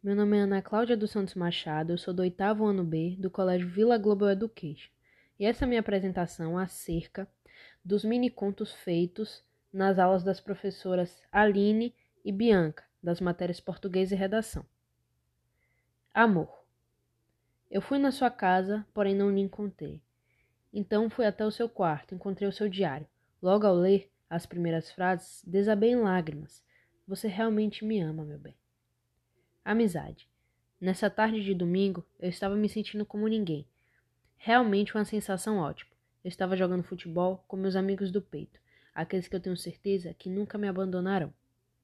Meu nome é Ana Cláudia dos Santos Machado, eu sou do oitavo ano B do Colégio Vila Global Education. E essa é a minha apresentação acerca dos mini contos feitos nas aulas das professoras Aline e Bianca, das matérias português e redação. Amor. Eu fui na sua casa, porém não lhe encontrei. Então fui até o seu quarto, encontrei o seu diário. Logo ao ler as primeiras frases, desabei em lágrimas. Você realmente me ama, meu bem. Amizade. Nessa tarde de domingo, eu estava me sentindo como ninguém. Realmente uma sensação ótima. Eu estava jogando futebol com meus amigos do peito, aqueles que eu tenho certeza que nunca me abandonarão.